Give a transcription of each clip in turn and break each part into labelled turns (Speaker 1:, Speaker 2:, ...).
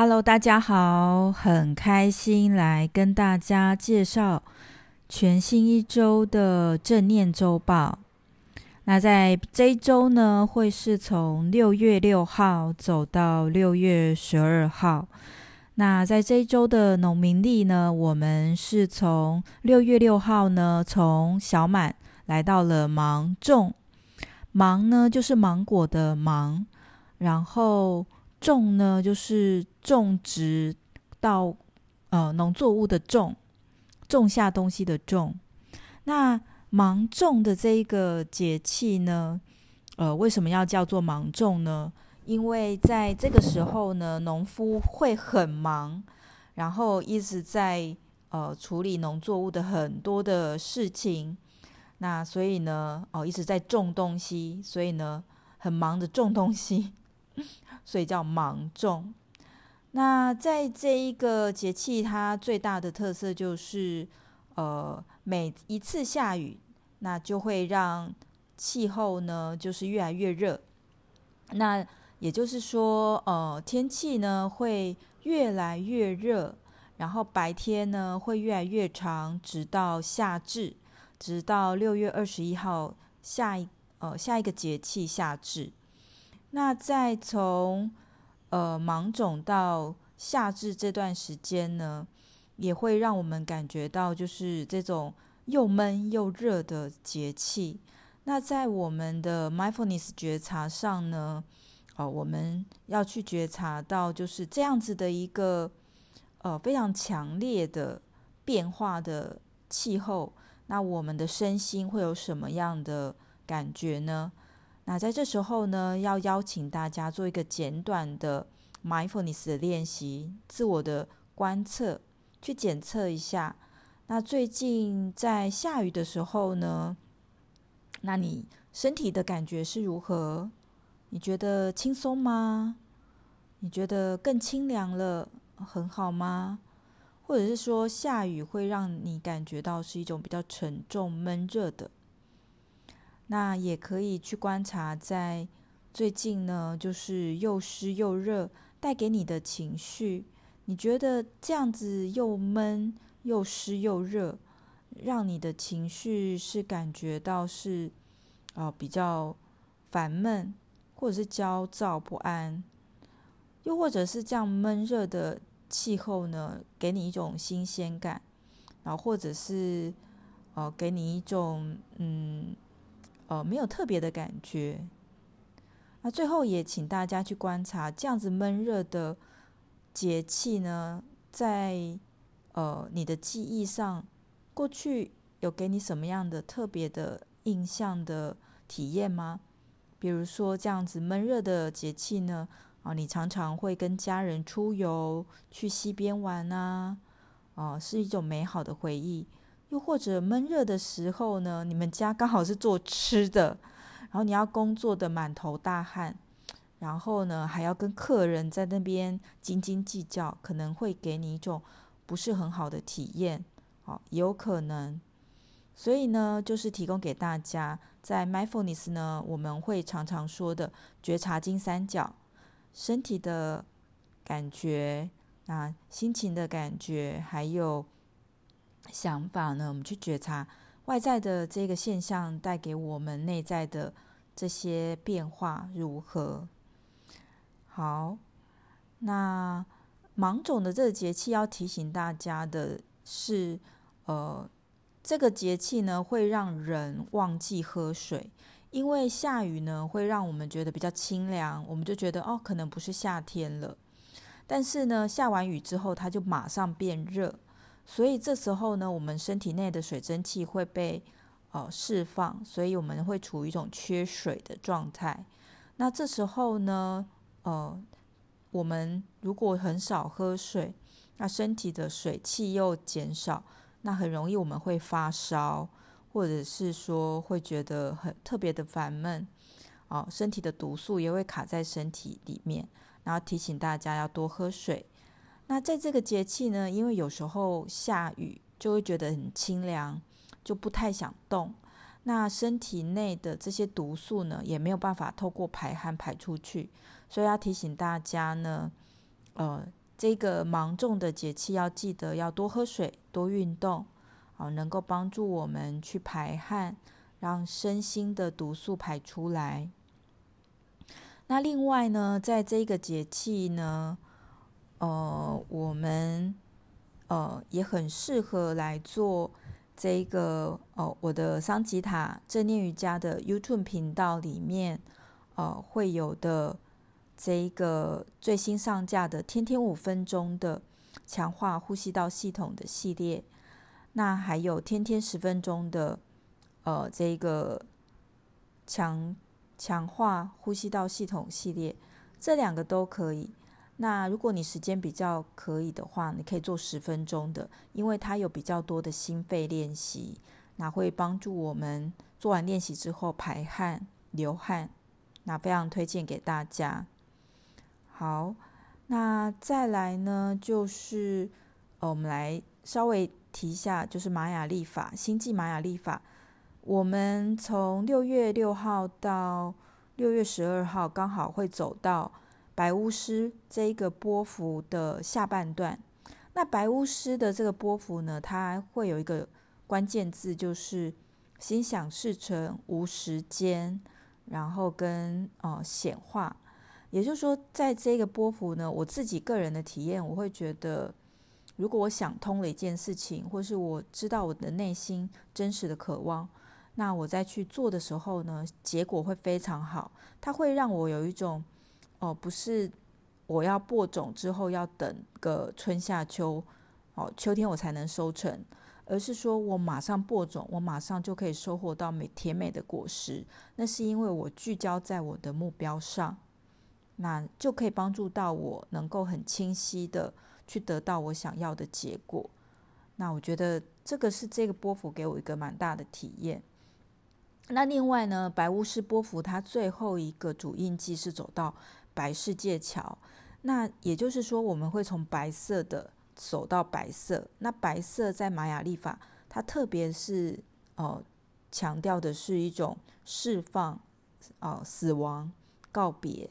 Speaker 1: Hello，大家好，很开心来跟大家介绍全新一周的正念周报。那在这一周呢，会是从六月六号走到六月十二号。那在这一周的农民历呢，我们是从六月六号呢，从小满来到了芒种。芒呢，就是芒果的芒，然后。种呢，就是种植到呃农作物的种，种下东西的种。那芒种的这一个节气呢，呃，为什么要叫做芒种呢？因为在这个时候呢，农夫会很忙，然后一直在呃处理农作物的很多的事情。那所以呢，哦，一直在种东西，所以呢，很忙的种东西。所以叫芒种。那在这一个节气，它最大的特色就是，呃，每一次下雨，那就会让气候呢，就是越来越热。那也就是说，呃，天气呢会越来越热，然后白天呢会越来越长，直到夏至，直到六月二十一号下一呃下一个节气夏至。那在从呃芒种到夏至这段时间呢，也会让我们感觉到就是这种又闷又热的节气。那在我们的 mindfulness 觉察上呢，哦，我们要去觉察到就是这样子的一个呃非常强烈的变化的气候，那我们的身心会有什么样的感觉呢？那在这时候呢，要邀请大家做一个简短的 mindfulness 的练习，自我的观测，去检测一下。那最近在下雨的时候呢，那你身体的感觉是如何？你觉得轻松吗？你觉得更清凉了，很好吗？或者是说下雨会让你感觉到是一种比较沉重、闷热的？那也可以去观察，在最近呢，就是又湿又热，带给你的情绪，你觉得这样子又闷又湿又热，让你的情绪是感觉到是哦比较烦闷，或者是焦躁不安，又或者是这样闷热的气候呢，给你一种新鲜感，然后或者是哦给你一种嗯。呃，没有特别的感觉。那最后也请大家去观察，这样子闷热的节气呢，在呃你的记忆上，过去有给你什么样的特别的印象的体验吗？比如说这样子闷热的节气呢，啊，你常常会跟家人出游，去溪边玩啊，啊，是一种美好的回忆。又或者闷热的时候呢，你们家刚好是做吃的，然后你要工作的满头大汗，然后呢还要跟客人在那边斤斤计较，可能会给你一种不是很好的体验，好，也有可能。所以呢，就是提供给大家，在 mindfulness 呢，我们会常常说的觉察金三角，身体的感觉，啊，心情的感觉，还有。想法呢？我们去觉察外在的这个现象带给我们内在的这些变化如何？好，那芒种的这个节气要提醒大家的是，呃，这个节气呢会让人忘记喝水，因为下雨呢会让我们觉得比较清凉，我们就觉得哦，可能不是夏天了。但是呢，下完雨之后，它就马上变热。所以这时候呢，我们身体内的水蒸气会被呃释放，所以我们会处于一种缺水的状态。那这时候呢，呃，我们如果很少喝水，那身体的水气又减少，那很容易我们会发烧，或者是说会觉得很特别的烦闷，哦、身体的毒素也会卡在身体里面。然后提醒大家要多喝水。那在这个节气呢，因为有时候下雨就会觉得很清凉，就不太想动。那身体内的这些毒素呢，也没有办法透过排汗排出去，所以要提醒大家呢，呃，这个芒种的节气要记得要多喝水、多运动，好，能够帮助我们去排汗，让身心的毒素排出来。那另外呢，在这个节气呢，呃，我们呃也很适合来做这个呃我的桑吉塔正念瑜伽的 YouTube 频道里面呃会有的这一个最新上架的天天五分钟的强化呼吸道系统的系列，那还有天天十分钟的呃这个强。强化呼吸道系统系列，这两个都可以。那如果你时间比较可以的话，你可以做十分钟的，因为它有比较多的心肺练习，那会帮助我们做完练习之后排汗、流汗，那非常推荐给大家。好，那再来呢，就是我们来稍微提一下，就是玛雅历法，星际玛雅历法。我们从六月六号到六月十二号，刚好会走到白巫师这一个波幅的下半段。那白巫师的这个波幅呢，它会有一个关键字，就是心想事成、无时间，然后跟呃显化。也就是说，在这个波幅呢，我自己个人的体验，我会觉得，如果我想通了一件事情，或是我知道我的内心真实的渴望。那我再去做的时候呢，结果会非常好。它会让我有一种，哦，不是我要播种之后要等个春夏秋，哦，秋天我才能收成，而是说我马上播种，我马上就可以收获到美甜美的果实。那是因为我聚焦在我的目标上，那就可以帮助到我能够很清晰的去得到我想要的结果。那我觉得这个是这个波幅给我一个蛮大的体验。那另外呢，白巫师波幅它最后一个主印记是走到白世界桥，那也就是说我们会从白色的走到白色。那白色在玛雅历法，它特别是呃强调的是一种释放、呃死亡、告别。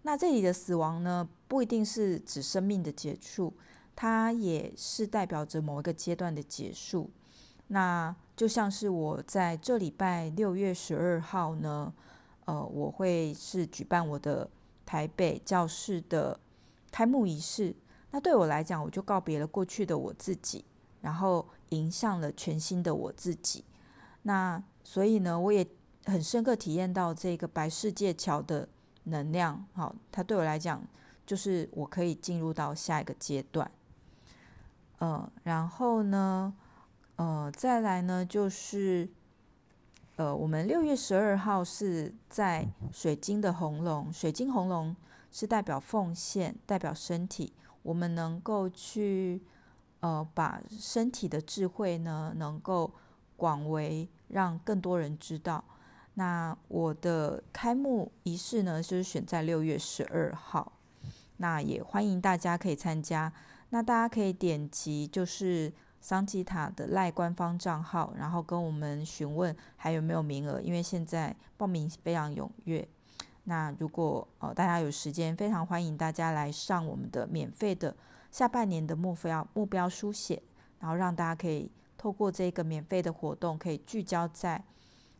Speaker 1: 那这里的死亡呢，不一定是指生命的结束，它也是代表着某一个阶段的结束。那就像是我在这礼拜六月十二号呢，呃，我会是举办我的台北教室的开幕仪式。那对我来讲，我就告别了过去的我自己，然后迎向了全新的我自己。那所以呢，我也很深刻体验到这个白世界桥的能量。好，它对我来讲，就是我可以进入到下一个阶段。嗯、然后呢，呃，再来呢，就是呃，我们六月十二号是在水晶的红龙，水晶红龙是代表奉献，代表身体，我们能够去呃，把身体的智慧呢，能够广为让更多人知道。那我的开幕仪式呢，就是选在六月十二号，那也欢迎大家可以参加。那大家可以点击就是。桑吉塔的赖官方账号，然后跟我们询问还有没有名额，因为现在报名非常踊跃。那如果呃大家有时间，非常欢迎大家来上我们的免费的下半年的目标目标书写，然后让大家可以透过这个免费的活动，可以聚焦在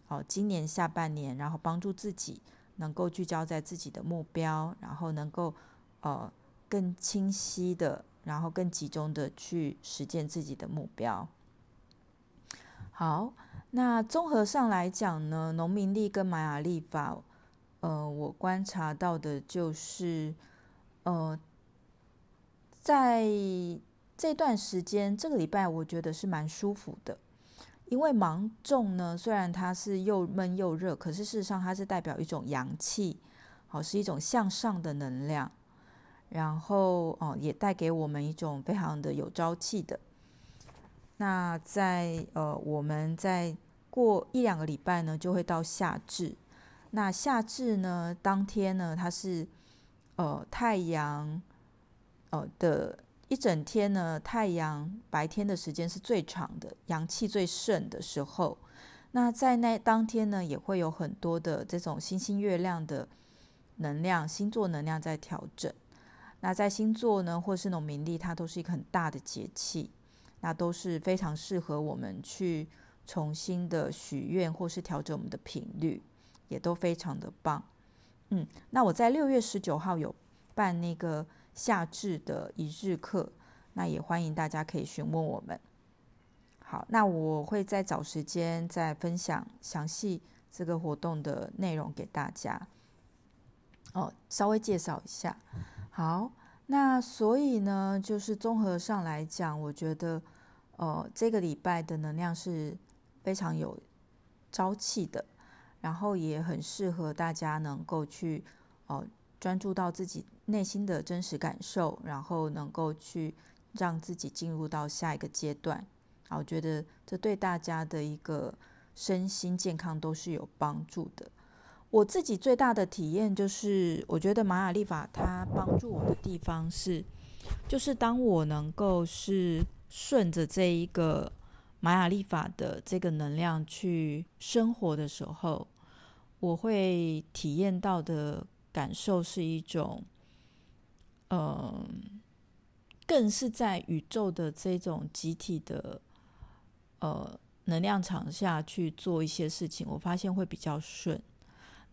Speaker 1: 哦、今年下半年，然后帮助自己能够聚焦在自己的目标，然后能够呃更清晰的。然后更集中的去实践自己的目标。好，那综合上来讲呢，农民历跟玛雅历法，呃，我观察到的就是，呃，在这段时间，这个礼拜我觉得是蛮舒服的，因为芒种呢，虽然它是又闷又热，可是事实上它是代表一种阳气，好，是一种向上的能量。然后哦，也带给我们一种非常的有朝气的。那在呃，我们在过一两个礼拜呢，就会到夏至。那夏至呢，当天呢，它是呃太阳呃的一整天呢，太阳白天的时间是最长的，阳气最盛的时候。那在那当天呢，也会有很多的这种星星月亮的能量、星座能量在调整。那在星座呢，或是农民历，它都是一个很大的节气，那都是非常适合我们去重新的许愿，或是调整我们的频率，也都非常的棒。嗯，那我在六月十九号有办那个夏至的一日课，那也欢迎大家可以询问我们。好，那我会再找时间再分享详细这个活动的内容给大家。哦，稍微介绍一下。好，那所以呢，就是综合上来讲，我觉得，呃，这个礼拜的能量是非常有朝气的，然后也很适合大家能够去，呃，专注到自己内心的真实感受，然后能够去让自己进入到下一个阶段。啊，我觉得这对大家的一个身心健康都是有帮助的。我自己最大的体验就是，我觉得玛雅历法它帮助我的地方是，就是当我能够是顺着这一个玛雅历法的这个能量去生活的时候，我会体验到的感受是一种，嗯，更是在宇宙的这种集体的呃能量场下去做一些事情，我发现会比较顺。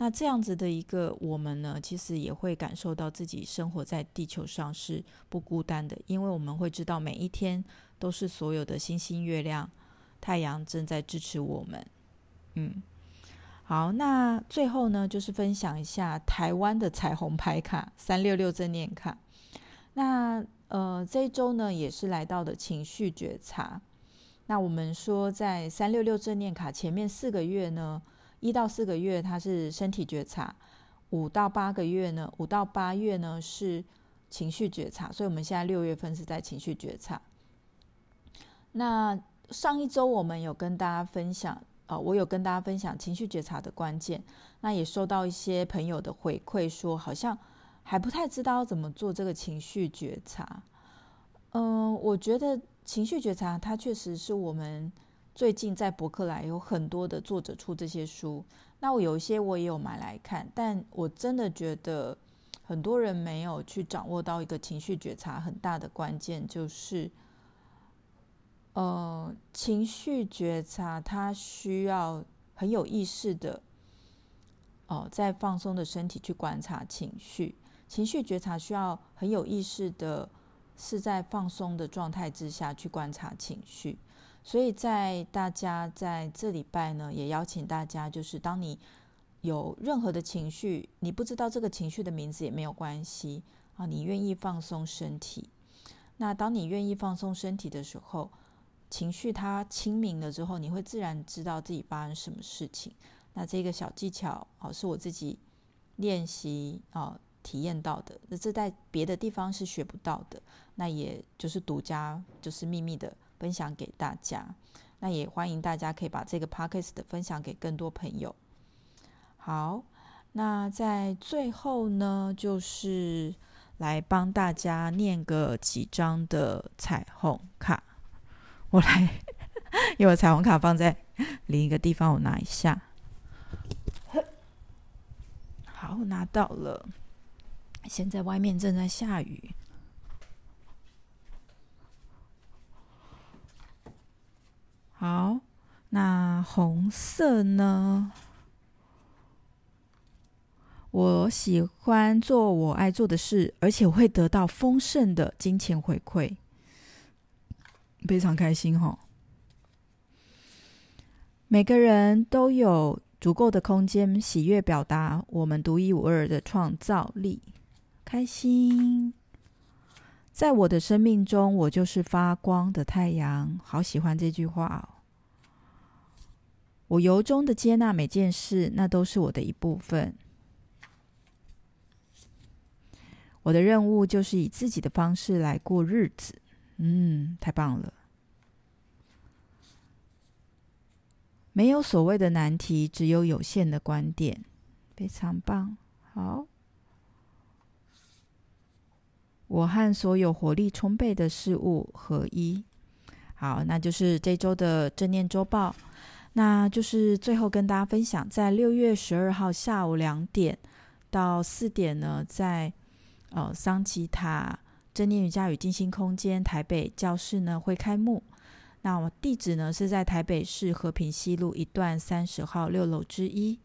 Speaker 1: 那这样子的一个我们呢，其实也会感受到自己生活在地球上是不孤单的，因为我们会知道每一天都是所有的星星、月亮、太阳正在支持我们。嗯，好，那最后呢，就是分享一下台湾的彩虹牌卡三六六正念卡。那呃，这一周呢，也是来到的情绪觉察。那我们说，在三六六正念卡前面四个月呢。一到四个月，它是身体觉察；五到八个月呢，五到八月呢是情绪觉察。所以，我们现在六月份是在情绪觉察。那上一周我们有跟大家分享，啊、呃，我有跟大家分享情绪觉察的关键。那也收到一些朋友的回馈，说好像还不太知道怎么做这个情绪觉察。嗯、我觉得情绪觉察它确实是我们。最近在博客来有很多的作者出这些书，那我有一些我也有买来看，但我真的觉得很多人没有去掌握到一个情绪觉察很大的关键，就是，呃，情绪觉察它需要很有意识的，哦、在放松的身体去观察情绪，情绪觉察需要很有意识的，是在放松的状态之下去观察情绪。所以在大家在这礼拜呢，也邀请大家，就是当你有任何的情绪，你不知道这个情绪的名字也没有关系啊，你愿意放松身体。那当你愿意放松身体的时候，情绪它清明了之后，你会自然知道自己发生什么事情。那这个小技巧啊，是我自己练习啊体验到的，那这在别的地方是学不到的，那也就是独家，就是秘密的。分享给大家，那也欢迎大家可以把这个 podcast 分享给更多朋友。好，那在最后呢，就是来帮大家念个几张的彩虹卡。我来，因为彩虹卡放在另一个地方，我拿一下。好，拿到了。现在外面正在下雨。好，那红色呢？我喜欢做我爱做的事，而且会得到丰盛的金钱回馈，非常开心哈。每个人都有足够的空间，喜悦表达我们独一无二的创造力，开心。在我的生命中，我就是发光的太阳。好喜欢这句话哦。我由衷的接纳每件事，那都是我的一部分。我的任务就是以自己的方式来过日子。嗯，太棒了。没有所谓的难题，只有有限的观点。非常棒。好。我和所有活力充沛的事物合一。好，那就是这周的正念周报。那就是最后跟大家分享，在六月十二号下午两点到四点呢，在呃桑吉塔正念瑜伽与静心空间台北教室呢会开幕。那我地址呢是在台北市和平西路一段三十号六楼之一。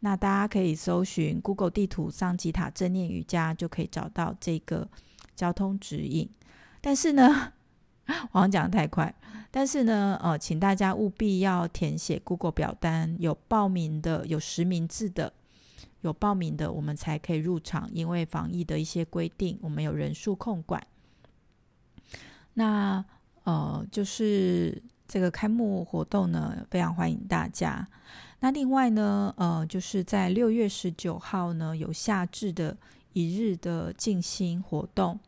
Speaker 1: 那大家可以搜寻 Google 地图桑吉塔正念瑜伽，就可以找到这个交通指引。但是呢，我讲得太快。但是呢，呃，请大家务必要填写 Google 表单，有报名的，有实名制的，有报名的，我们才可以入场。因为防疫的一些规定，我们有人数控管。那呃，就是这个开幕活动呢，非常欢迎大家。那另外呢，呃，就是在六月十九号呢，有夏至的一日的静心活动。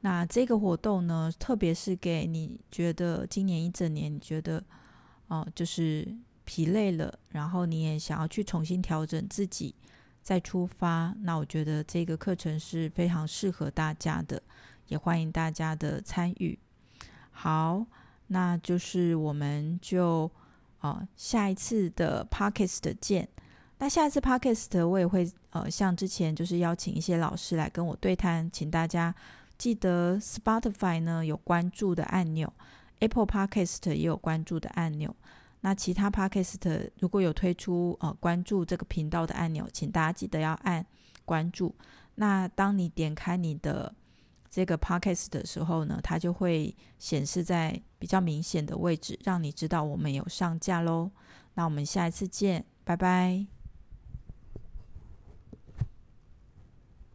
Speaker 1: 那这个活动呢，特别是给你觉得今年一整年你觉得哦、就是疲累了，然后你也想要去重新调整自己，再出发。那我觉得这个课程是非常适合大家的，也欢迎大家的参与。好，那就是我们就。哦，下一次的 parkest 见。那下一次 Podcast 我也会呃，像之前就是邀请一些老师来跟我对谈，请大家记得 Spotify 呢有关注的按钮，Apple Podcast 也有关注的按钮。那其他 Podcast 如果有推出呃关注这个频道的按钮，请大家记得要按关注。那当你点开你的这个 podcast 的时候呢，它就会显示在比较明显的位置，让你知道我们有上架喽。那我们下一次见，拜拜。